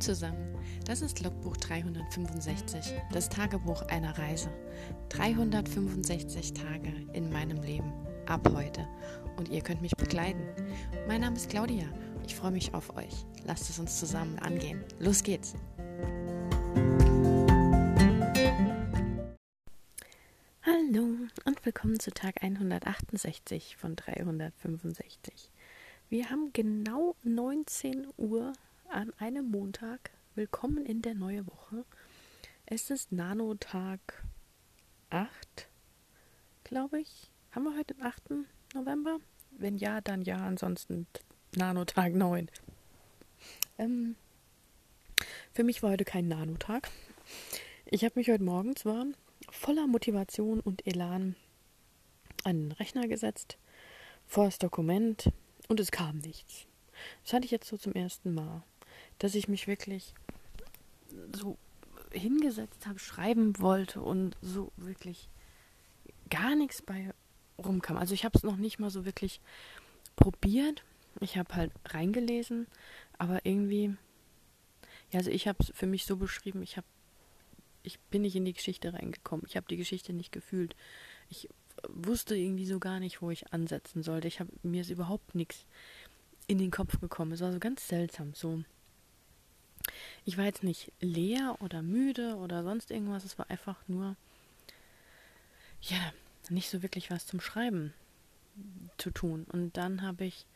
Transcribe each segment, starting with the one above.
Zusammen, das ist Logbuch 365, das Tagebuch einer Reise. 365 Tage in meinem Leben, ab heute. Und ihr könnt mich begleiten. Mein Name ist Claudia, ich freue mich auf euch. Lasst es uns zusammen angehen. Los geht's! Hallo und willkommen zu Tag 168 von 365. Wir haben genau 19 Uhr an einem Montag. Willkommen in der neuen Woche. Es ist Nanotag 8, glaube ich. Haben wir heute den 8. November? Wenn ja, dann ja, ansonsten Nanotag 9. Ähm, für mich war heute kein Nanotag. Ich habe mich heute Morgen zwar voller Motivation und Elan an den Rechner gesetzt, vor das Dokument und es kam nichts. Das hatte ich jetzt so zum ersten Mal dass ich mich wirklich so hingesetzt habe, schreiben wollte und so wirklich gar nichts bei rumkam. Also ich habe es noch nicht mal so wirklich probiert. Ich habe halt reingelesen, aber irgendwie, ja, also ich habe es für mich so beschrieben, ich habe, ich bin nicht in die Geschichte reingekommen. Ich habe die Geschichte nicht gefühlt. Ich wusste irgendwie so gar nicht, wo ich ansetzen sollte. Ich habe mir ist überhaupt nichts in den Kopf gekommen. Es war so ganz seltsam, so ich war jetzt nicht leer oder müde oder sonst irgendwas. Es war einfach nur, ja, nicht so wirklich was zum Schreiben zu tun. Und dann habe ich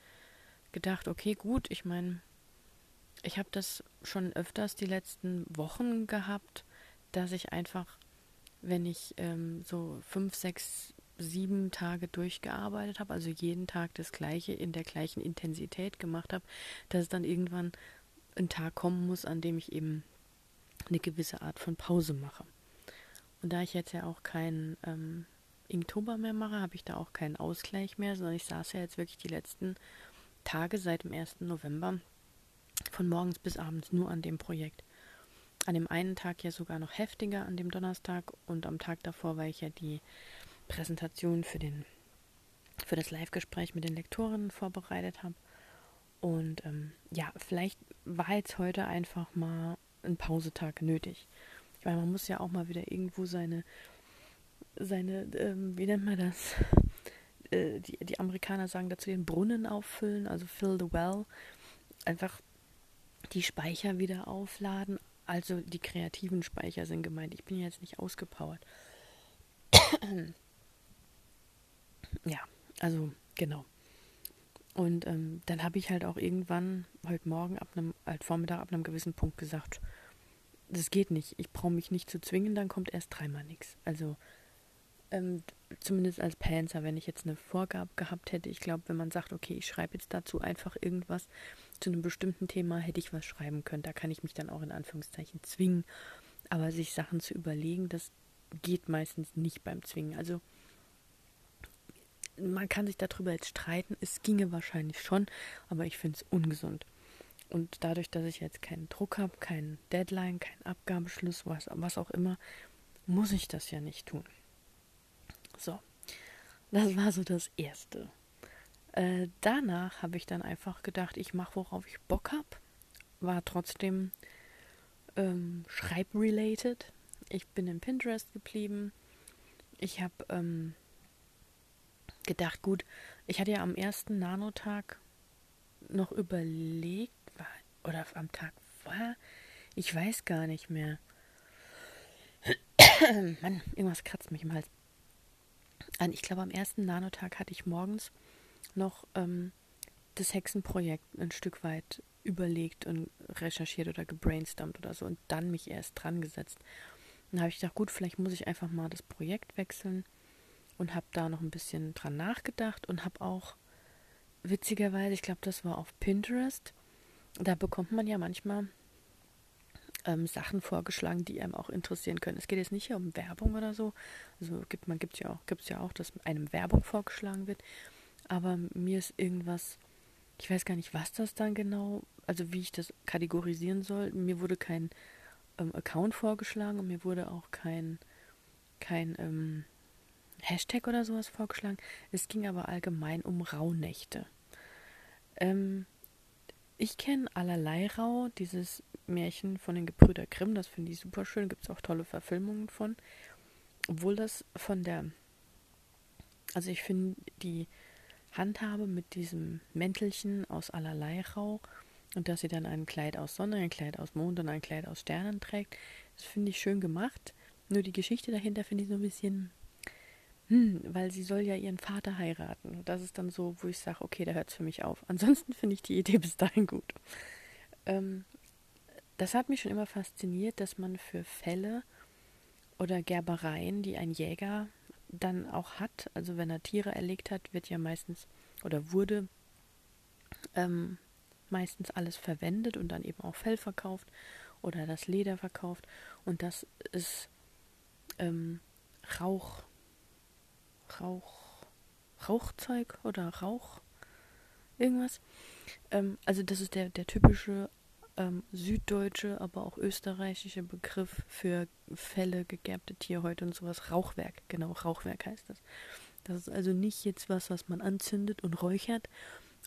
gedacht, okay, gut, ich meine, ich habe das schon öfters die letzten Wochen gehabt, dass ich einfach, wenn ich ähm, so fünf, sechs, sieben Tage durchgearbeitet habe, also jeden Tag das gleiche in der gleichen Intensität gemacht habe, dass es dann irgendwann ein Tag kommen muss, an dem ich eben eine gewisse Art von Pause mache. Und da ich jetzt ja auch keinen ähm, Inktober mehr mache, habe ich da auch keinen Ausgleich mehr, sondern ich saß ja jetzt wirklich die letzten Tage seit dem 1. November von morgens bis abends nur an dem Projekt. An dem einen Tag ja sogar noch heftiger, an dem Donnerstag und am Tag davor, weil ich ja die Präsentation für den für das Live-Gespräch mit den Lektoren vorbereitet habe. Und ähm, ja, vielleicht war jetzt heute einfach mal ein Pausetag nötig. Ich meine, man muss ja auch mal wieder irgendwo seine, seine, ähm, wie nennt man das? Äh, die, die Amerikaner sagen dazu den Brunnen auffüllen, also fill the well. Einfach die Speicher wieder aufladen. Also die kreativen Speicher sind gemeint. Ich bin jetzt nicht ausgepowert. ja, also genau. Und ähm, dann habe ich halt auch irgendwann heute Morgen ab einem, halt Vormittag ab einem gewissen Punkt gesagt, das geht nicht. Ich brauche mich nicht zu zwingen, dann kommt erst dreimal nichts. Also ähm, zumindest als Panzer, wenn ich jetzt eine Vorgabe gehabt hätte, ich glaube, wenn man sagt, okay, ich schreibe jetzt dazu einfach irgendwas zu einem bestimmten Thema, hätte ich was schreiben können. Da kann ich mich dann auch in Anführungszeichen zwingen. Aber sich Sachen zu überlegen, das geht meistens nicht beim Zwingen. Also man kann sich darüber jetzt streiten. Es ginge wahrscheinlich schon, aber ich finde es ungesund. Und dadurch, dass ich jetzt keinen Druck habe, keinen Deadline, keinen Abgabeschluss, was, was auch immer, muss ich das ja nicht tun. So, das war so das Erste. Äh, danach habe ich dann einfach gedacht, ich mache, worauf ich Bock habe. War trotzdem ähm, schreibrelated. Ich bin in Pinterest geblieben. Ich habe ähm, gedacht, gut, ich hatte ja am ersten Nanotag noch überlegt, oder am Tag war, ich weiß gar nicht mehr. Mann, irgendwas kratzt mich im Hals. Ich glaube, am ersten Nanotag hatte ich morgens noch ähm, das Hexenprojekt ein Stück weit überlegt und recherchiert oder gebrainstormt oder so und dann mich erst dran gesetzt. Dann habe ich gedacht, gut, vielleicht muss ich einfach mal das Projekt wechseln und habe da noch ein bisschen dran nachgedacht und habe auch witzigerweise, ich glaube, das war auf Pinterest, da bekommt man ja manchmal ähm, Sachen vorgeschlagen, die einem auch interessieren können. Es geht jetzt nicht hier um Werbung oder so. Also gibt man gibt ja auch gibt es ja auch, dass einem Werbung vorgeschlagen wird. Aber mir ist irgendwas, ich weiß gar nicht, was das dann genau, also wie ich das kategorisieren soll. Mir wurde kein ähm, Account vorgeschlagen und mir wurde auch kein kein ähm, Hashtag oder sowas vorgeschlagen. Es ging aber allgemein um Rauhnächte. Ähm, ich kenne allerlei Rau, dieses Märchen von den Gebrüder Grimm, das finde ich super schön, gibt es auch tolle Verfilmungen von. Obwohl das von der, also ich finde die Handhabe mit diesem Mäntelchen aus allerlei Rau und dass sie dann ein Kleid aus Sonne, ein Kleid aus Mond und ein Kleid aus Sternen trägt, das finde ich schön gemacht. Nur die Geschichte dahinter finde ich so ein bisschen, hm, weil sie soll ja ihren Vater heiraten. Das ist dann so, wo ich sage, okay, da hört es für mich auf. Ansonsten finde ich die Idee bis dahin gut. Ähm, das hat mich schon immer fasziniert, dass man für Fälle oder Gerbereien, die ein Jäger dann auch hat, also wenn er Tiere erlegt hat, wird ja meistens oder wurde ähm, meistens alles verwendet und dann eben auch Fell verkauft oder das Leder verkauft und das ist ähm, Rauch, Rauch, Rauchzeug oder Rauch, irgendwas. Ähm, also das ist der, der typische ähm, süddeutsche, aber auch österreichische Begriff für Felle, gegerbte Tierhäute und sowas. Rauchwerk, genau, Rauchwerk heißt das. Das ist also nicht jetzt was, was man anzündet und räuchert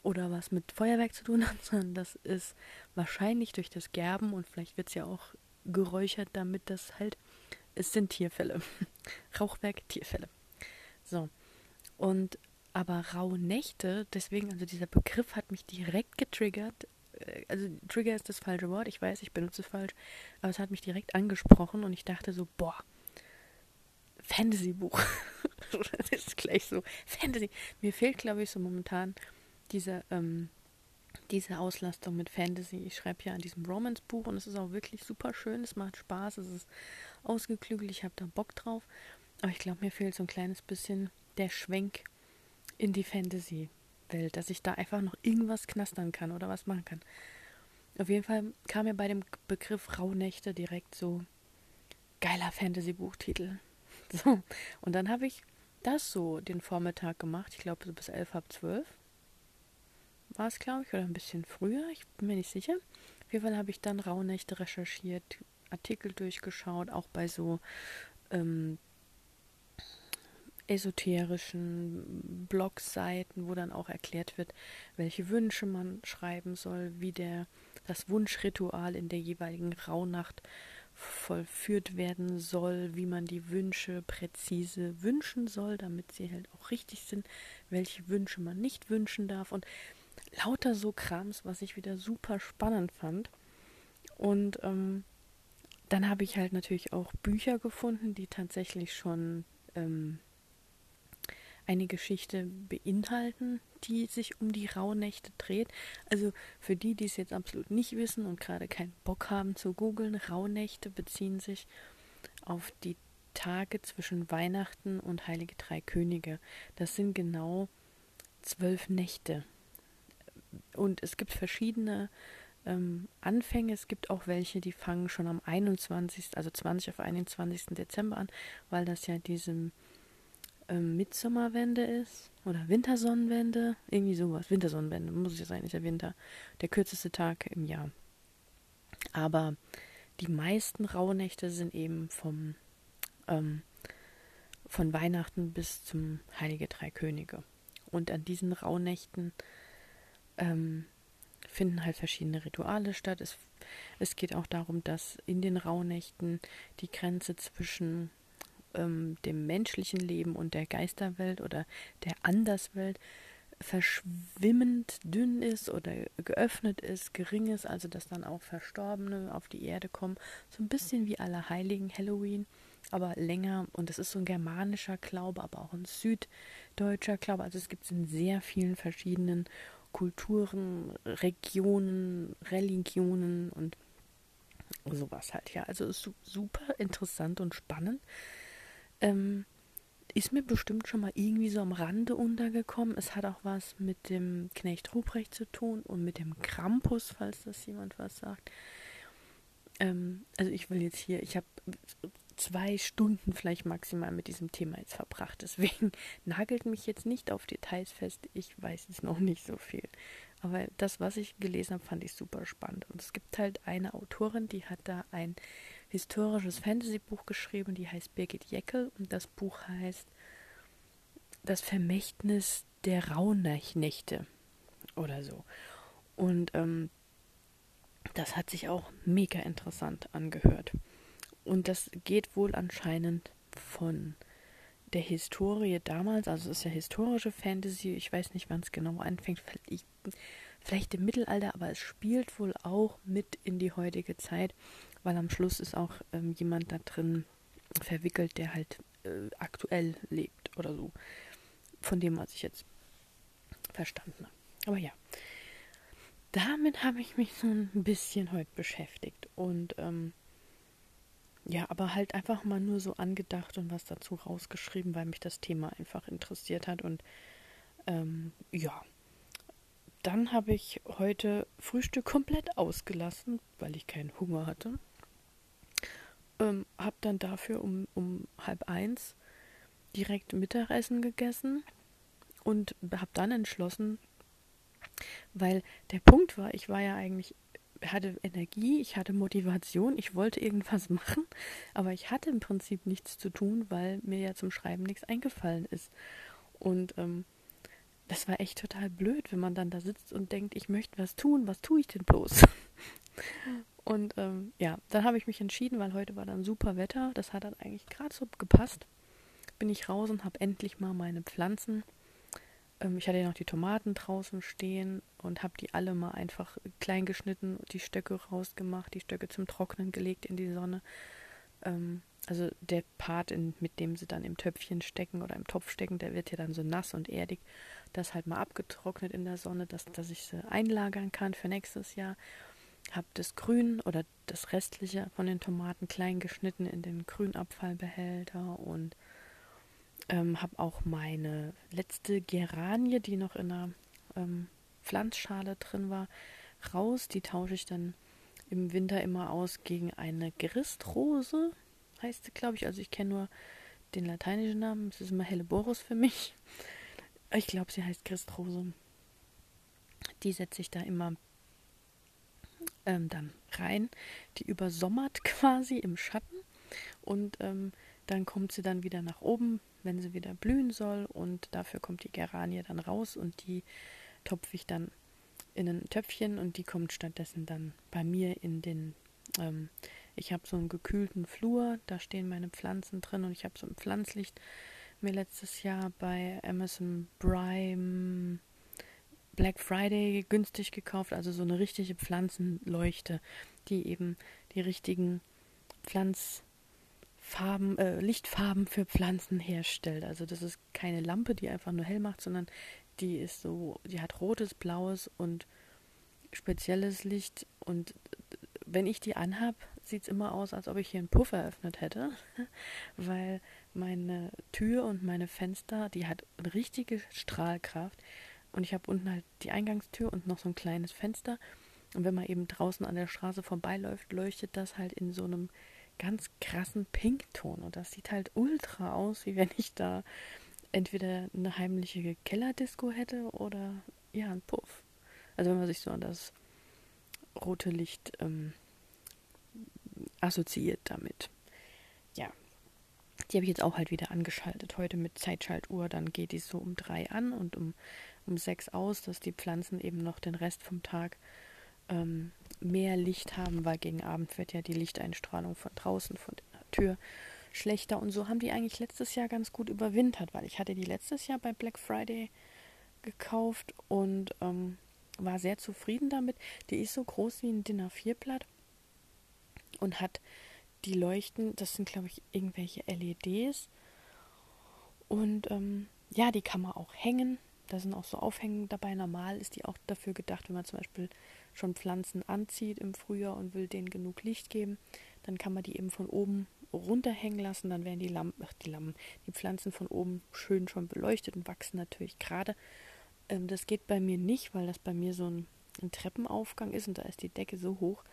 oder was mit Feuerwerk zu tun hat, sondern das ist wahrscheinlich durch das Gerben und vielleicht wird es ja auch geräuchert, damit das halt, es sind Tierfälle. Rauchwerk, Tierfälle. So. Und aber raue Nächte, deswegen, also dieser Begriff hat mich direkt getriggert, äh, also Trigger ist das falsche Wort, ich weiß, ich benutze es falsch, aber es hat mich direkt angesprochen und ich dachte so, boah, Fantasy-Buch. das ist gleich so, Fantasy. Mir fehlt, glaube ich, so momentan diese, ähm, diese Auslastung mit Fantasy. Ich schreibe ja an diesem Romance-Buch und es ist auch wirklich super schön, es macht Spaß, es ist ausgeklügelt, ich habe da Bock drauf. Aber ich glaube, mir fehlt so ein kleines bisschen der Schwenk in die Fantasy. Welt, dass ich da einfach noch irgendwas knastern kann oder was machen kann. Auf jeden Fall kam mir bei dem Begriff Rauhnächte direkt so geiler Fantasy-Buchtitel. So, und dann habe ich das so den Vormittag gemacht. Ich glaube, so bis elf, halb zwölf war es, glaube ich, oder ein bisschen früher. Ich bin mir nicht sicher. Auf jeden Fall habe ich dann Rauhnächte recherchiert, Artikel durchgeschaut, auch bei so ähm, esoterischen Blogseiten, wo dann auch erklärt wird, welche Wünsche man schreiben soll, wie der das Wunschritual in der jeweiligen Rauhnacht vollführt werden soll, wie man die Wünsche präzise wünschen soll, damit sie halt auch richtig sind, welche Wünsche man nicht wünschen darf und lauter so Krams, was ich wieder super spannend fand. Und ähm, dann habe ich halt natürlich auch Bücher gefunden, die tatsächlich schon ähm, eine Geschichte beinhalten, die sich um die Rauhnächte dreht. Also für die, die es jetzt absolut nicht wissen und gerade keinen Bock haben zu googeln, Rauhnächte beziehen sich auf die Tage zwischen Weihnachten und Heilige Drei Könige. Das sind genau zwölf Nächte. Und es gibt verschiedene ähm, Anfänge. Es gibt auch welche, die fangen schon am 21., also 20 auf 21. Dezember an, weil das ja diesem ähm, Mitsommerwende ist oder Wintersonnenwende, irgendwie sowas. Wintersonnenwende muss es ja sein, ist ja Winter. Der kürzeste Tag im Jahr. Aber die meisten Rauhnächte sind eben vom ähm, von Weihnachten bis zum Heilige Drei Könige. Und an diesen Rauhnächten ähm, finden halt verschiedene Rituale statt. Es, es geht auch darum, dass in den Rauhnächten die Grenze zwischen ähm, dem menschlichen Leben und der Geisterwelt oder der Anderswelt verschwimmend dünn ist oder geöffnet ist, gering ist, also dass dann auch Verstorbene auf die Erde kommen. So ein bisschen wie Allerheiligen Halloween, aber länger. Und es ist so ein germanischer Glaube, aber auch ein süddeutscher Glaube. Also es gibt es in sehr vielen verschiedenen Kulturen, Regionen, Religionen und sowas halt. Ja, also ist super interessant und spannend. Ähm, ist mir bestimmt schon mal irgendwie so am Rande untergekommen. Es hat auch was mit dem Knecht Ruprecht zu tun und mit dem Krampus, falls das jemand was sagt. Ähm, also ich will jetzt hier, ich habe zwei Stunden vielleicht maximal mit diesem Thema jetzt verbracht. Deswegen nagelt mich jetzt nicht auf Details fest. Ich weiß jetzt noch nicht so viel. Aber das, was ich gelesen habe, fand ich super spannend. Und es gibt halt eine Autorin, die hat da ein historisches Fantasy-Buch geschrieben, die heißt Birgit Jeckel und das Buch heißt Das Vermächtnis der Rauhnächte oder so. Und ähm, das hat sich auch mega interessant angehört. Und das geht wohl anscheinend von der Historie damals, also es ist ja historische Fantasy, ich weiß nicht, wann es genau anfängt, vielleicht, vielleicht im Mittelalter, aber es spielt wohl auch mit in die heutige Zeit, weil am Schluss ist auch ähm, jemand da drin verwickelt, der halt äh, aktuell lebt oder so. Von dem, was ich jetzt verstanden habe. Aber ja, damit habe ich mich so ein bisschen heute beschäftigt und ähm, ja, aber halt einfach mal nur so angedacht und was dazu rausgeschrieben, weil mich das Thema einfach interessiert hat. Und ähm, ja, dann habe ich heute Frühstück komplett ausgelassen, weil ich keinen Hunger hatte. Ähm, habe dann dafür um, um halb eins direkt Mittagessen gegessen und habe dann entschlossen, weil der Punkt war, ich war ja eigentlich hatte Energie, ich hatte Motivation, ich wollte irgendwas machen, aber ich hatte im Prinzip nichts zu tun, weil mir ja zum Schreiben nichts eingefallen ist. Und ähm, das war echt total blöd, wenn man dann da sitzt und denkt, ich möchte was tun, was tue ich denn bloß? und ähm, ja, dann habe ich mich entschieden, weil heute war dann super Wetter, das hat dann eigentlich gerade so gepasst. Bin ich raus und habe endlich mal meine Pflanzen ähm, ich hatte ja noch die Tomaten draußen stehen und habe die alle mal einfach klein geschnitten, die Stöcke rausgemacht, die Stöcke zum Trocknen gelegt in die Sonne. Ähm, also der Part, in, mit dem sie dann im Töpfchen stecken oder im Topf stecken, der wird ja dann so nass und erdig. Das halt mal abgetrocknet in der Sonne, dass, dass ich sie einlagern kann für nächstes Jahr. Habe das Grün oder das Restliche von den Tomaten klein geschnitten in den Grünabfallbehälter und ähm, habe auch meine letzte Geranie, die noch in einer ähm, Pflanzschale drin war, raus. Die tausche ich dann im Winter immer aus gegen eine Geristrose, heißt sie, glaube ich. Also ich kenne nur den lateinischen Namen. Es ist immer Helleborus für mich. Ich glaube, sie heißt Geristrose. Die setze ich da immer ähm, dann rein. Die übersommert quasi im Schatten und ähm, dann kommt sie dann wieder nach oben, wenn sie wieder blühen soll. Und dafür kommt die Geranie dann raus und die topfe ich dann in ein Töpfchen und die kommt stattdessen dann bei mir in den. Ähm, ich habe so einen gekühlten Flur, da stehen meine Pflanzen drin und ich habe so ein Pflanzlicht mir letztes Jahr bei Amazon Prime Black Friday günstig gekauft, also so eine richtige Pflanzenleuchte, die eben die richtigen Pflanz Farben, äh, Lichtfarben für Pflanzen herstellt. Also das ist keine Lampe, die einfach nur hell macht, sondern die ist so, die hat rotes, blaues und spezielles Licht. Und wenn ich die anhab, sieht es immer aus, als ob ich hier einen Puff eröffnet hätte, weil meine Tür und meine Fenster, die hat richtige Strahlkraft. Und ich habe unten halt die Eingangstür und noch so ein kleines Fenster. Und wenn man eben draußen an der Straße vorbeiläuft, leuchtet das halt in so einem ganz krassen Pinkton. Und das sieht halt ultra aus, wie wenn ich da entweder eine heimliche Kellerdisco hätte oder ja, ein Puff. Also wenn man sich so an das rote Licht ähm, assoziiert damit. Ja. Die habe ich jetzt auch halt wieder angeschaltet. Heute mit Zeitschaltuhr, dann geht die so um drei an und um, um sechs aus, dass die Pflanzen eben noch den Rest vom Tag ähm, mehr Licht haben, weil gegen Abend wird ja die Lichteinstrahlung von draußen, von der Tür schlechter. Und so haben die eigentlich letztes Jahr ganz gut überwintert, weil ich hatte die letztes Jahr bei Black Friday gekauft und ähm, war sehr zufrieden damit. Die ist so groß wie ein Dinner 4 Blatt und hat die Leuchten, das sind glaube ich irgendwelche LEDs. Und ähm, ja, die kann man auch hängen. Da sind auch so Aufhängen dabei. Normal ist die auch dafür gedacht, wenn man zum Beispiel schon Pflanzen anzieht im Frühjahr und will denen genug Licht geben, dann kann man die eben von oben runterhängen lassen, dann werden die Lampen, die Lampen, die Pflanzen von oben schön schon beleuchtet und wachsen natürlich gerade. Ähm, das geht bei mir nicht, weil das bei mir so ein, ein Treppenaufgang ist und da ist die Decke so hoch,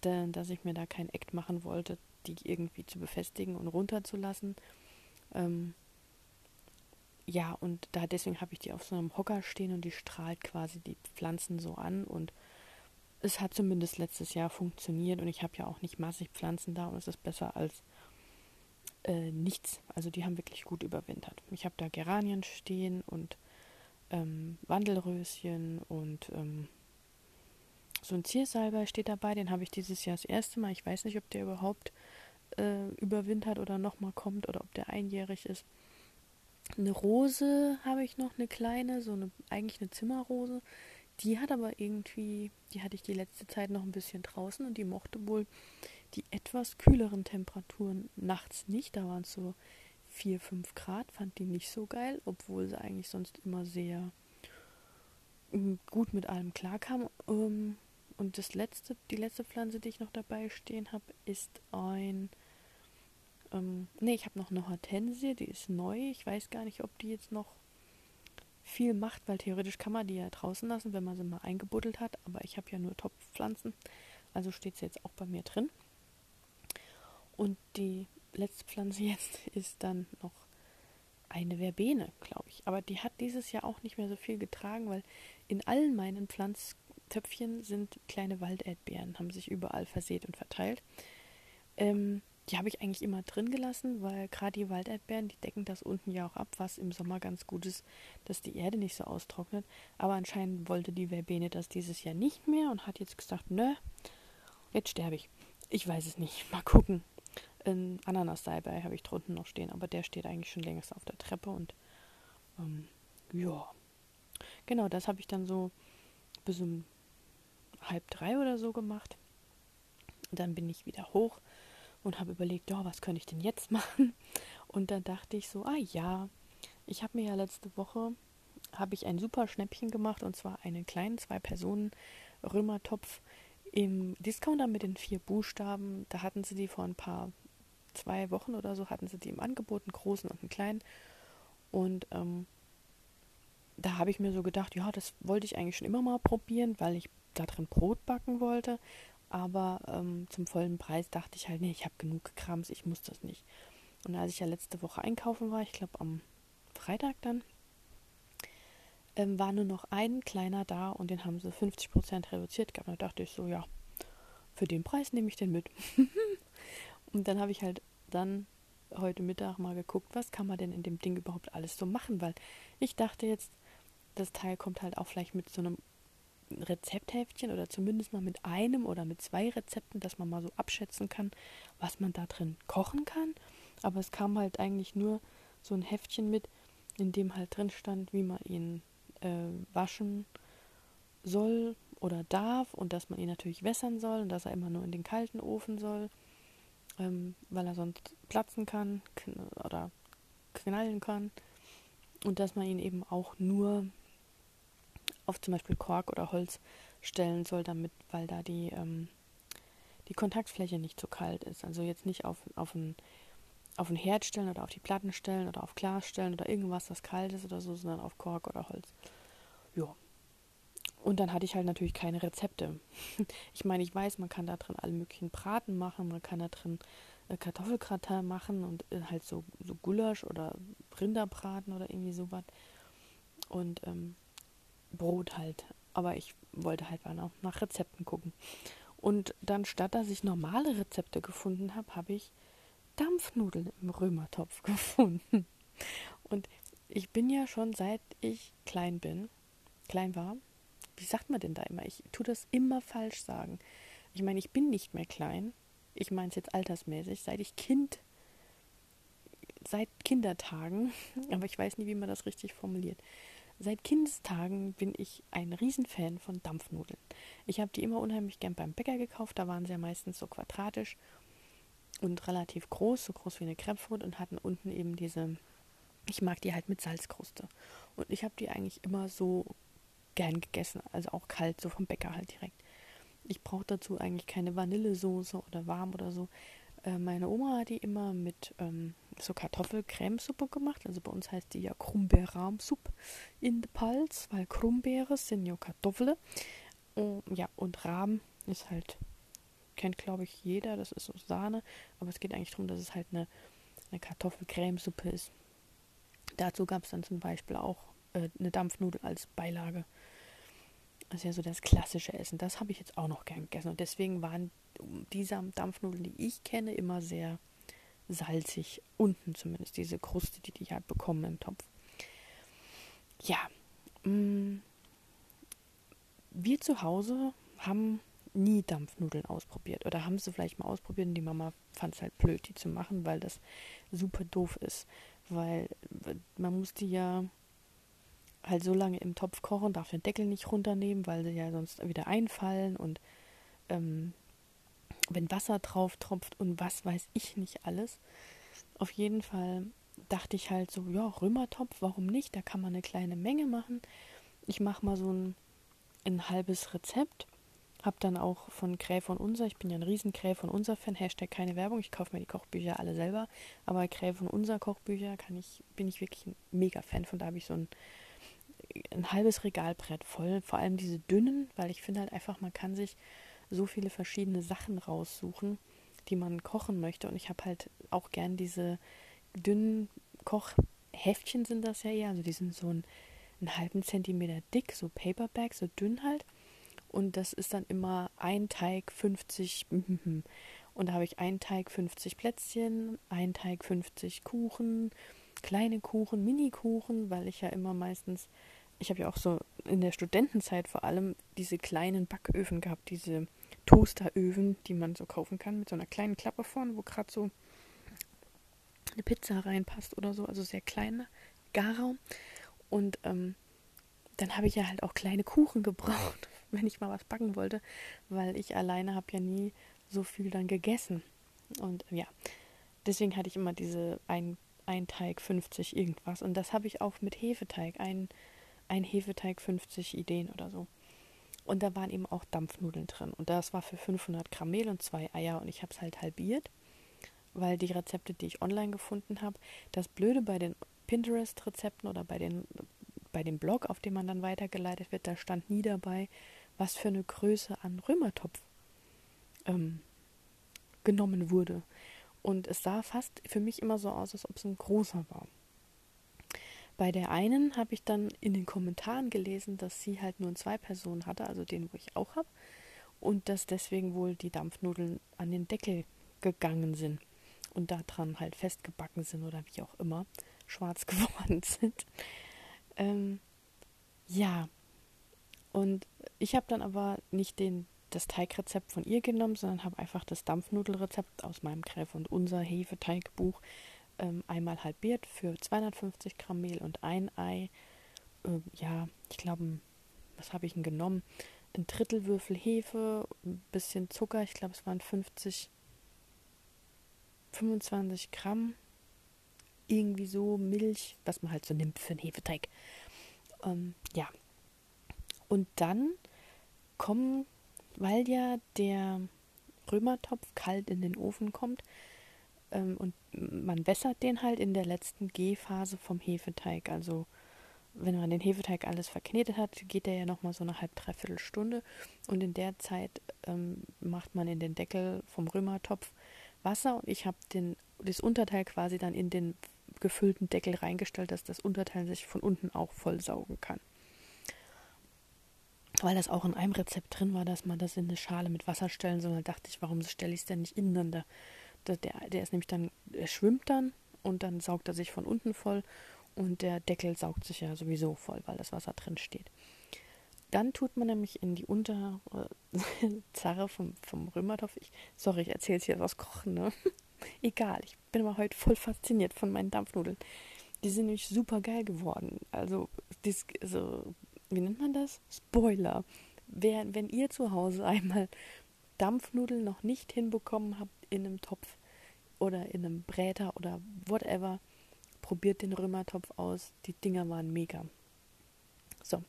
da, dass ich mir da kein Act machen wollte, die irgendwie zu befestigen und runterzulassen. Ähm, ja, und da deswegen habe ich die auf so einem Hocker stehen und die strahlt quasi die Pflanzen so an und es hat zumindest letztes Jahr funktioniert und ich habe ja auch nicht massig Pflanzen da und es ist besser als äh, nichts. Also die haben wirklich gut überwintert. Ich habe da Geranien stehen und ähm, Wandelröschen und ähm, so ein Ziersalbei steht dabei, den habe ich dieses Jahr das erste Mal. Ich weiß nicht, ob der überhaupt äh, überwintert oder nochmal kommt oder ob der einjährig ist. Eine Rose habe ich noch, eine kleine, so eine, eigentlich eine Zimmerrose. Die hat aber irgendwie, die hatte ich die letzte Zeit noch ein bisschen draußen und die mochte wohl die etwas kühleren Temperaturen nachts nicht. Da waren es so 4, 5 Grad, fand die nicht so geil, obwohl sie eigentlich sonst immer sehr mm, gut mit allem klarkam. Ähm, und das letzte, die letzte Pflanze, die ich noch dabei stehen habe, ist ein ähm, ne, ich habe noch eine Hortensie, die ist neu. Ich weiß gar nicht, ob die jetzt noch viel macht, weil theoretisch kann man die ja draußen lassen, wenn man sie mal eingebuddelt hat. Aber ich habe ja nur Topfpflanzen, also steht sie jetzt auch bei mir drin. Und die letzte Pflanze jetzt ist dann noch eine Verbene, glaube ich. Aber die hat dieses Jahr auch nicht mehr so viel getragen, weil in allen meinen Pflanztöpfchen sind kleine Walderdbeeren, haben sich überall versät und verteilt. Ähm, die habe ich eigentlich immer drin gelassen, weil gerade die Walderdbeeren, die decken das unten ja auch ab, was im Sommer ganz gut ist, dass die Erde nicht so austrocknet. Aber anscheinend wollte die Verbene das dieses Jahr nicht mehr und hat jetzt gesagt, nö, jetzt sterbe ich. Ich weiß es nicht. Mal gucken. Ein Ananas-Salbei habe ich drunten noch stehen, aber der steht eigentlich schon längst auf der Treppe und ähm, ja. Genau, das habe ich dann so bis um halb drei oder so gemacht. dann bin ich wieder hoch und habe überlegt, ja, was könnte ich denn jetzt machen? Und dann dachte ich so, ah ja, ich habe mir ja letzte Woche habe ich ein super Schnäppchen gemacht und zwar einen kleinen zwei Personen Römertopf im Discounter mit den vier Buchstaben. Da hatten sie die vor ein paar zwei Wochen oder so hatten sie die im Angebot, einen großen und einen kleinen. Und ähm, da habe ich mir so gedacht, ja, das wollte ich eigentlich schon immer mal probieren, weil ich da drin Brot backen wollte. Aber ähm, zum vollen Preis dachte ich halt, nee, ich habe genug Krams, ich muss das nicht. Und als ich ja letzte Woche einkaufen war, ich glaube am Freitag dann, ähm, war nur noch ein kleiner da und den haben sie 50% reduziert gehabt. Da dachte ich so, ja, für den Preis nehme ich den mit. und dann habe ich halt dann heute Mittag mal geguckt, was kann man denn in dem Ding überhaupt alles so machen, weil ich dachte jetzt, das Teil kommt halt auch vielleicht mit so einem Rezeptheftchen oder zumindest mal mit einem oder mit zwei Rezepten, dass man mal so abschätzen kann, was man da drin kochen kann. Aber es kam halt eigentlich nur so ein Heftchen mit, in dem halt drin stand, wie man ihn äh, waschen soll oder darf und dass man ihn natürlich wässern soll und dass er immer nur in den kalten Ofen soll, ähm, weil er sonst platzen kann oder knallen kann und dass man ihn eben auch nur auf zum Beispiel Kork oder Holz stellen soll, damit, weil da die, ähm, die Kontaktfläche nicht zu kalt ist. Also jetzt nicht auf, auf ein auf ein Herd stellen oder auf die Platten stellen oder auf Glas stellen oder irgendwas, das kalt ist oder so, sondern auf Kork oder Holz. Ja. Und dann hatte ich halt natürlich keine Rezepte. Ich meine, ich weiß, man kann da drin alle möglichen Braten machen, man kann da drin äh, Kartoffelgratin machen und äh, halt so, so Gulasch oder Rinderbraten oder irgendwie sowas. Und ähm, Brot halt. Aber ich wollte halt mal nach Rezepten gucken. Und dann, statt dass ich normale Rezepte gefunden habe, habe ich Dampfnudeln im Römertopf gefunden. Und ich bin ja schon seit ich klein bin, klein war, wie sagt man denn da immer? Ich tue das immer falsch sagen. Ich meine, ich bin nicht mehr klein. Ich meine es jetzt altersmäßig, seit ich Kind, seit Kindertagen, aber ich weiß nie, wie man das richtig formuliert. Seit Kindestagen bin ich ein Riesenfan von Dampfnudeln. Ich habe die immer unheimlich gern beim Bäcker gekauft. Da waren sie ja meistens so quadratisch und relativ groß, so groß wie eine Crepefruit und hatten unten eben diese. Ich mag die halt mit Salzkruste. Und ich habe die eigentlich immer so gern gegessen, also auch kalt, so vom Bäcker halt direkt. Ich brauche dazu eigentlich keine Vanillesoße oder warm oder so. Äh, meine Oma hat die immer mit ähm, so Kartoffelcremesuppe gemacht. Also bei uns heißt die ja Krummbeerrahmsupp in der Palz, weil Krummbeere sind ja Kartoffeln. Und, ja, und Rahm ist halt, kennt glaube ich jeder, das ist so Sahne. Aber es geht eigentlich darum, dass es halt eine, eine Kartoffelcremesuppe ist. Dazu gab es dann zum Beispiel auch äh, eine Dampfnudel als Beilage. Das ist ja so das klassische Essen. Das habe ich jetzt auch noch gern gegessen. Und deswegen waren diese Dampfnudeln, die ich kenne, immer sehr salzig. Unten zumindest, diese Kruste, die die halt bekommen im Topf. Ja. Mm, wir zu Hause haben nie Dampfnudeln ausprobiert oder haben sie vielleicht mal ausprobiert und die Mama fand es halt blöd, die zu machen, weil das super doof ist. Weil man muss die ja halt so lange im Topf kochen, darf den Deckel nicht runternehmen, weil sie ja sonst wieder einfallen und ähm, wenn Wasser drauf tropft und was weiß ich nicht alles. Auf jeden Fall dachte ich halt so, ja, Römertopf, warum nicht? Da kann man eine kleine Menge machen. Ich mache mal so ein, ein halbes Rezept. Hab dann auch von Gräf und Unser, ich bin ja ein riesen Gräf und Unser Fan, Hashtag keine Werbung, ich kaufe mir die Kochbücher alle selber, aber Gräf und Unser Kochbücher kann ich, bin ich wirklich ein mega Fan von, da habe ich so ein, ein halbes Regalbrett voll, vor allem diese dünnen, weil ich finde halt einfach, man kann sich so viele verschiedene Sachen raussuchen, die man kochen möchte und ich habe halt auch gern diese dünnen Kochheftchen sind das ja eher, also die sind so ein, einen halben Zentimeter dick, so Paperback, so dünn halt. Und das ist dann immer ein Teig 50. Und da habe ich einen Teig 50 Plätzchen, ein Teig 50 Kuchen, kleine Kuchen, Mini-Kuchen, weil ich ja immer meistens, ich habe ja auch so in der Studentenzeit vor allem diese kleinen Backöfen gehabt, diese Toasteröfen, die man so kaufen kann, mit so einer kleinen Klappe vorne, wo gerade so eine Pizza reinpasst oder so, also sehr kleiner Garraum. Und ähm, dann habe ich ja halt auch kleine Kuchen gebraucht, wenn ich mal was backen wollte, weil ich alleine habe ja nie so viel dann gegessen. Und ja, deswegen hatte ich immer diese ein, ein Teig 50 irgendwas. Und das habe ich auch mit Hefeteig, ein, ein Hefeteig 50 Ideen oder so. Und da waren eben auch Dampfnudeln drin. Und das war für 500 Gramm Mehl und zwei Eier. Und ich habe es halt halbiert weil die Rezepte, die ich online gefunden habe, das Blöde bei den Pinterest-Rezepten oder bei, den, bei dem Blog, auf dem man dann weitergeleitet wird, da stand nie dabei, was für eine Größe an Römertopf ähm, genommen wurde. Und es sah fast für mich immer so aus, als ob es ein großer war. Bei der einen habe ich dann in den Kommentaren gelesen, dass sie halt nur zwei Personen hatte, also den, wo ich auch habe, und dass deswegen wohl die Dampfnudeln an den Deckel gegangen sind und daran halt festgebacken sind oder wie auch immer schwarz geworden sind. Ähm, ja, und ich habe dann aber nicht den, das Teigrezept von ihr genommen, sondern habe einfach das Dampfnudelrezept aus meinem Gräf und unser Hefeteigbuch ähm, einmal halbiert für 250 Gramm Mehl und ein Ei. Äh, ja, ich glaube, was habe ich denn genommen? Ein Drittelwürfel Hefe, ein bisschen Zucker, ich glaube, es waren 50 25 Gramm irgendwie so Milch, was man halt so nimmt für einen Hefeteig. Ähm, ja. Und dann kommen, weil ja der Römertopf kalt in den Ofen kommt ähm, und man wässert den halt in der letzten Gehphase vom Hefeteig. Also wenn man den Hefeteig alles verknetet hat, geht der ja nochmal so eine halb, dreiviertel Stunde. Und in der Zeit ähm, macht man in den Deckel vom Römertopf Wasser und ich habe das Unterteil quasi dann in den gefüllten Deckel reingestellt, dass das Unterteil sich von unten auch voll saugen kann. Weil das auch in einem Rezept drin war, dass man das in eine Schale mit Wasser stellen soll, dachte ich, warum stelle ich es denn nicht ineinander? Der, der ist nämlich dann, er schwimmt dann und dann saugt er sich von unten voll und der Deckel saugt sich ja sowieso voll, weil das Wasser drin steht. Dann tut man nämlich in die Unterzarre äh, vom, vom Römertopf. Ich, sorry, ich erzähle jetzt hier was Kochen, ne? Egal, ich bin aber heute voll fasziniert von meinen Dampfnudeln. Die sind nämlich super geil geworden. Also, dies, also wie nennt man das? Spoiler. Wer, wenn ihr zu Hause einmal Dampfnudeln noch nicht hinbekommen habt in einem Topf oder in einem Bräter oder whatever, probiert den Römertopf aus. Die Dinger waren mega. So,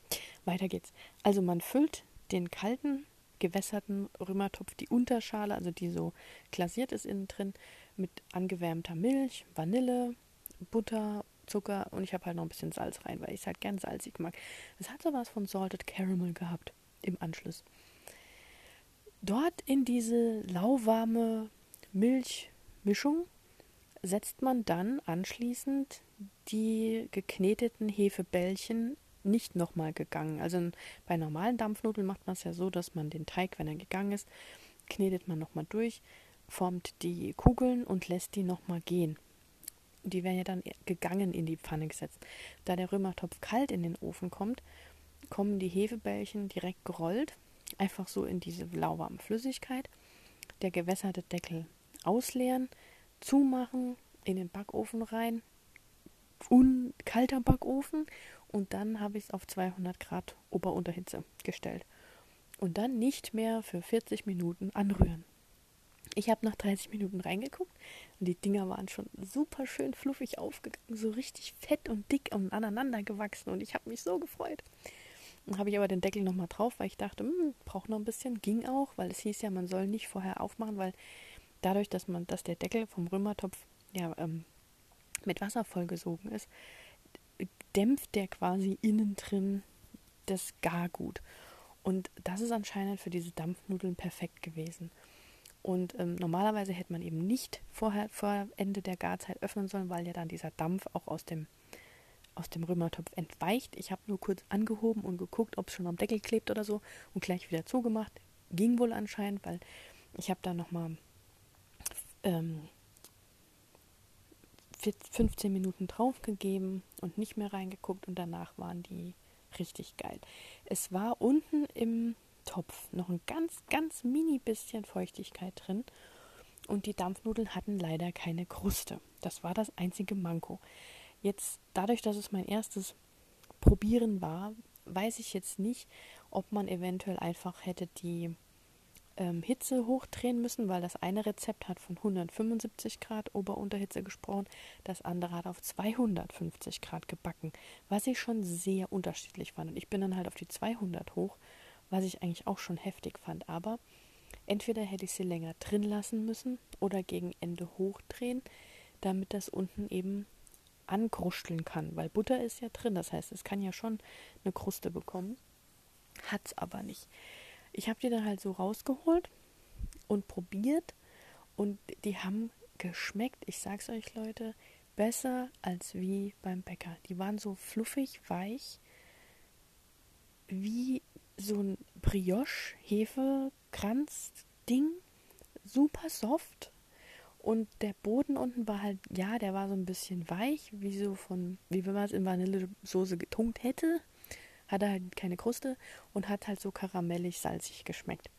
weiter geht's. Also man füllt den kalten, gewässerten Römertopf, die Unterschale, also die so glasiert ist innen drin, mit angewärmter Milch, Vanille, Butter, Zucker und ich habe halt noch ein bisschen Salz rein, weil ich es halt gern salzig mag. Es hat sowas von Salted Caramel gehabt im Anschluss. Dort in diese lauwarme Milchmischung setzt man dann anschließend die gekneteten Hefebällchen nicht nochmal gegangen. Also bei normalen Dampfnudeln macht man es ja so, dass man den Teig, wenn er gegangen ist, knetet man nochmal durch, formt die Kugeln und lässt die nochmal gehen. Die werden ja dann gegangen in die Pfanne gesetzt. Da der Römertopf kalt in den Ofen kommt, kommen die Hefebällchen direkt gerollt einfach so in diese lauwarme Flüssigkeit, der gewässerte Deckel ausleeren, zumachen, in den Backofen rein, un kalter Backofen und dann habe ich es auf 200 Grad Ober-Unterhitze gestellt. Und dann nicht mehr für 40 Minuten anrühren. Ich habe nach 30 Minuten reingeguckt und die Dinger waren schon super schön fluffig aufgegangen, so richtig fett und dick und aneinander gewachsen und ich habe mich so gefreut. Dann habe ich aber den Deckel nochmal drauf, weil ich dachte, hm, braucht noch ein bisschen. Ging auch, weil es hieß ja, man soll nicht vorher aufmachen, weil dadurch, dass man, dass der Deckel vom Römertopf ja ähm, mit Wasser vollgesogen ist, dämpft der quasi innen drin das Gargut. Und das ist anscheinend für diese Dampfnudeln perfekt gewesen. Und ähm, normalerweise hätte man eben nicht vorher, vor Ende der Garzeit öffnen sollen, weil ja dann dieser Dampf auch aus dem, aus dem Römertopf entweicht. Ich habe nur kurz angehoben und geguckt, ob es schon am Deckel klebt oder so und gleich wieder zugemacht. Ging wohl anscheinend, weil ich habe da nochmal ähm, 15 Minuten draufgegeben und nicht mehr reingeguckt und danach waren die richtig geil. Es war unten im Topf noch ein ganz, ganz mini bisschen Feuchtigkeit drin und die Dampfnudeln hatten leider keine Kruste. Das war das einzige Manko. Jetzt, dadurch, dass es mein erstes Probieren war, weiß ich jetzt nicht, ob man eventuell einfach hätte die ähm, Hitze hochdrehen müssen, weil das eine Rezept hat von 175 Grad Ober-Unterhitze gesprochen, das andere hat auf 250 Grad gebacken, was ich schon sehr unterschiedlich fand. Und ich bin dann halt auf die 200 hoch, was ich eigentlich auch schon heftig fand. Aber entweder hätte ich sie länger drin lassen müssen oder gegen Ende hochdrehen, damit das unten eben ankrusteln kann, weil Butter ist ja drin, das heißt, es kann ja schon eine Kruste bekommen, hat es aber nicht. Ich habe die dann halt so rausgeholt und probiert und die haben geschmeckt. Ich sag's euch, Leute, besser als wie beim Bäcker. Die waren so fluffig, weich, wie so ein Brioche-Hefekranz-Ding. Super soft. Und der Boden unten war halt, ja, der war so ein bisschen weich, wie so von, wie wenn man es in Vanillesoße getunkt hätte hat er halt keine Kruste und hat halt so karamellig salzig geschmeckt.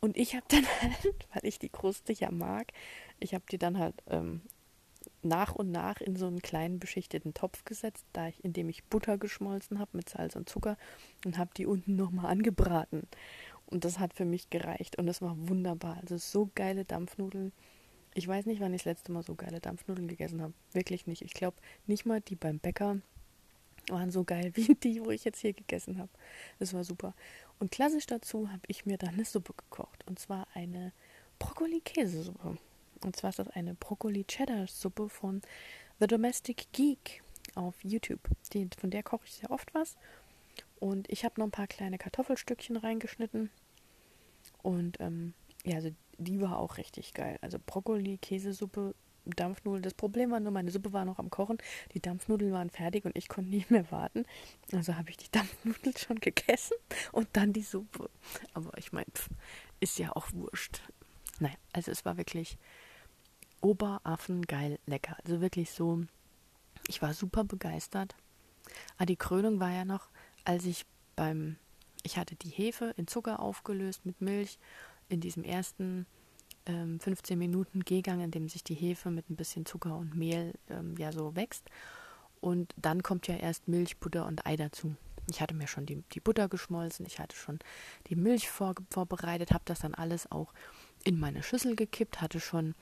Und ich habe dann halt, weil ich die Kruste ja mag, ich habe die dann halt ähm, nach und nach in so einen kleinen beschichteten Topf gesetzt, da ich, indem ich Butter geschmolzen habe mit Salz und Zucker und habe die unten nochmal angebraten. Und das hat für mich gereicht und das war wunderbar. Also so geile Dampfnudeln. Ich weiß nicht, wann ich das letzte Mal so geile Dampfnudeln gegessen habe. Wirklich nicht. Ich glaube nicht mal die beim Bäcker waren so geil wie die, wo ich jetzt hier gegessen habe. Das war super. Und klassisch dazu habe ich mir dann eine Suppe gekocht. Und zwar eine Brokkoli-Käsesuppe. Und zwar ist das eine Brokkoli-Cheddar-Suppe von The Domestic Geek auf YouTube. Die, von der koche ich sehr oft was. Und ich habe noch ein paar kleine Kartoffelstückchen reingeschnitten. Und ähm, ja, also die war auch richtig geil. Also Brokkoli-Käsesuppe Dampfnudeln. Das Problem war nur, meine Suppe war noch am Kochen, die Dampfnudeln waren fertig und ich konnte nicht mehr warten. Also habe ich die Dampfnudeln schon gegessen und dann die Suppe. Aber ich meine, ist ja auch wurscht. Naja, also es war wirklich Oberaffen geil lecker. Also wirklich so, ich war super begeistert. Ah, die Krönung war ja noch, als ich beim, ich hatte die Hefe in Zucker aufgelöst mit Milch in diesem ersten 15 ähm, Minuten Gehgang, in dem sich die Hefe mit ein bisschen Zucker und Mehl ähm, ja so wächst. Und dann kommt ja erst Milch, Butter und Ei dazu. Ich hatte mir schon die, die Butter geschmolzen, ich hatte schon die Milch vor, vorbereitet, habe das dann alles auch in meine Schüssel gekippt, hatte schon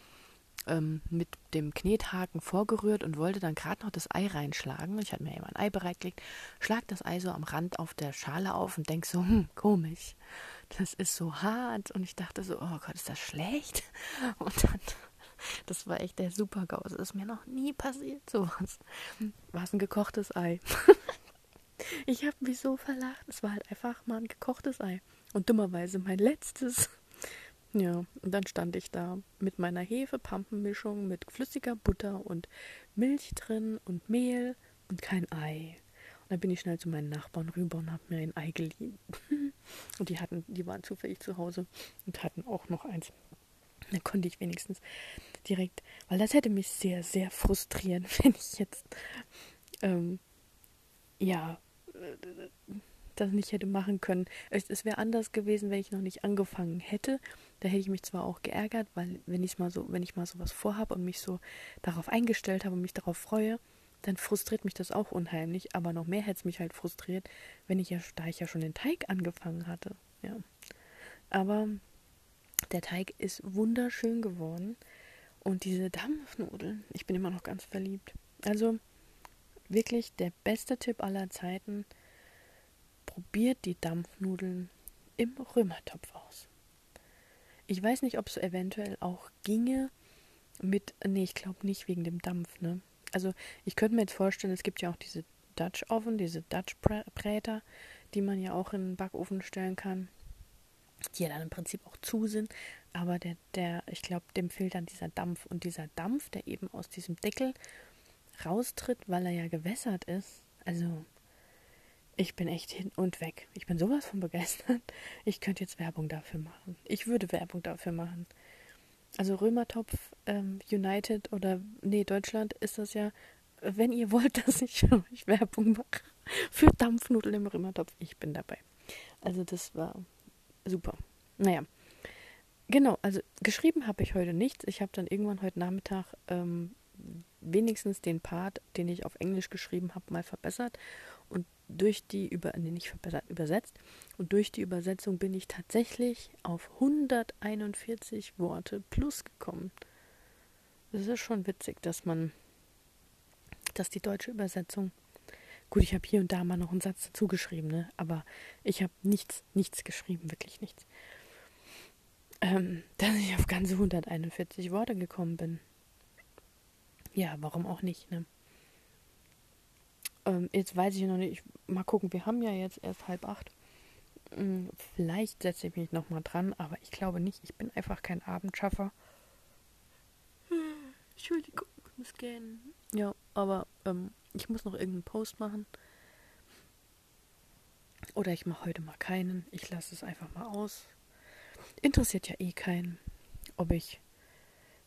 ähm, mit dem Knethaken vorgerührt und wollte dann gerade noch das Ei reinschlagen. Ich hatte mir eben ein Ei bereitgelegt, schlag das Ei so am Rand auf der Schale auf und denk so, hm, komisch das ist so hart. Und ich dachte so, oh Gott, ist das schlecht? Und dann, das war echt der Super-GAU. Das ist mir noch nie passiert, sowas. War es ein gekochtes Ei? ich habe mich so verlacht. Es war halt einfach mal ein gekochtes Ei. Und dummerweise mein letztes. Ja, und dann stand ich da mit meiner Hefe-Pampenmischung mit flüssiger Butter und Milch drin und Mehl und kein Ei. Und dann bin ich schnell zu meinen Nachbarn rüber und habe mir ein Ei geliehen. Und die hatten, die waren zufällig zu Hause und hatten auch noch eins. Da konnte ich wenigstens direkt, weil das hätte mich sehr, sehr frustrieren, wenn ich jetzt, ähm, ja, das nicht hätte machen können. Es, es wäre anders gewesen, wenn ich noch nicht angefangen hätte. Da hätte ich mich zwar auch geärgert, weil wenn ich mal so, wenn ich mal sowas vorhabe und mich so darauf eingestellt habe und mich darauf freue, dann frustriert mich das auch unheimlich. Aber noch mehr hätte es mich halt frustriert, wenn ich ja, da ich ja schon den Teig angefangen hatte. Ja. Aber der Teig ist wunderschön geworden. Und diese Dampfnudeln, ich bin immer noch ganz verliebt. Also wirklich der beste Tipp aller Zeiten. Probiert die Dampfnudeln im Römertopf aus. Ich weiß nicht, ob es eventuell auch ginge mit, nee, ich glaube nicht wegen dem Dampf, ne? Also ich könnte mir jetzt vorstellen, es gibt ja auch diese Dutch Oven, diese Dutch Präter, die man ja auch in den Backofen stellen kann, die ja dann im Prinzip auch zu sind, aber der, der, ich glaube, dem fehlt dann dieser Dampf und dieser Dampf, der eben aus diesem Deckel raustritt, weil er ja gewässert ist. Also ich bin echt hin und weg. Ich bin sowas von begeistert. Ich könnte jetzt Werbung dafür machen. Ich würde Werbung dafür machen. Also Römertopf ähm, United oder nee, Deutschland ist das ja, wenn ihr wollt, dass ich für euch Werbung mache für Dampfnudeln im Römertopf, ich bin dabei. Also das war super. Naja. Genau, also geschrieben habe ich heute nichts. Ich habe dann irgendwann heute Nachmittag ähm, wenigstens den Part, den ich auf Englisch geschrieben habe, mal verbessert durch die über nee, nicht übersetzt und durch die Übersetzung bin ich tatsächlich auf 141 Worte plus gekommen. Das ist schon witzig, dass man dass die deutsche Übersetzung gut, ich habe hier und da mal noch einen Satz dazu geschrieben, ne? aber ich habe nichts nichts geschrieben, wirklich nichts. Ähm, dass ich auf ganze 141 Worte gekommen bin. Ja, warum auch nicht, ne? Ähm, jetzt weiß ich noch nicht. Mal gucken, wir haben ja jetzt erst halb acht. Hm, vielleicht setze ich mich nochmal dran, aber ich glaube nicht. Ich bin einfach kein Abendschaffer. Entschuldigung, ich muss gehen. Ja, aber ähm, ich muss noch irgendeinen Post machen. Oder ich mache heute mal keinen. Ich lasse es einfach mal aus. Interessiert ja eh keinen, ob ich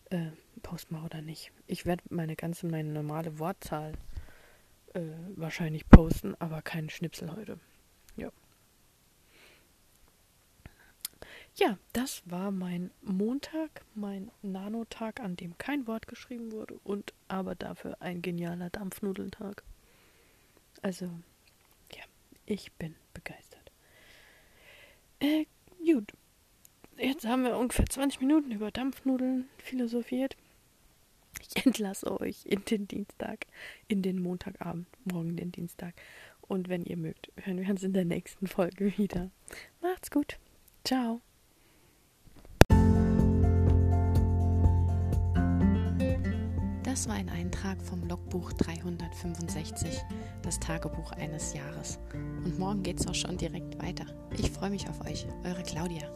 äh, Post mache oder nicht. Ich werde meine ganze, meine normale Wortzahl äh, wahrscheinlich posten, aber keinen Schnipsel heute. Ja. Ja, das war mein Montag, mein Nanotag, an dem kein Wort geschrieben wurde und aber dafür ein genialer Dampfnudeltag. Also, ja, ich bin begeistert. Äh, gut. Jetzt haben wir ungefähr 20 Minuten über Dampfnudeln philosophiert. Entlasse euch in den Dienstag, in den Montagabend, morgen den Dienstag. Und wenn ihr mögt, hören wir uns in der nächsten Folge wieder. Macht's gut. Ciao. Das war ein Eintrag vom Logbuch 365, das Tagebuch eines Jahres. Und morgen geht's auch schon direkt weiter. Ich freue mich auf euch, eure Claudia.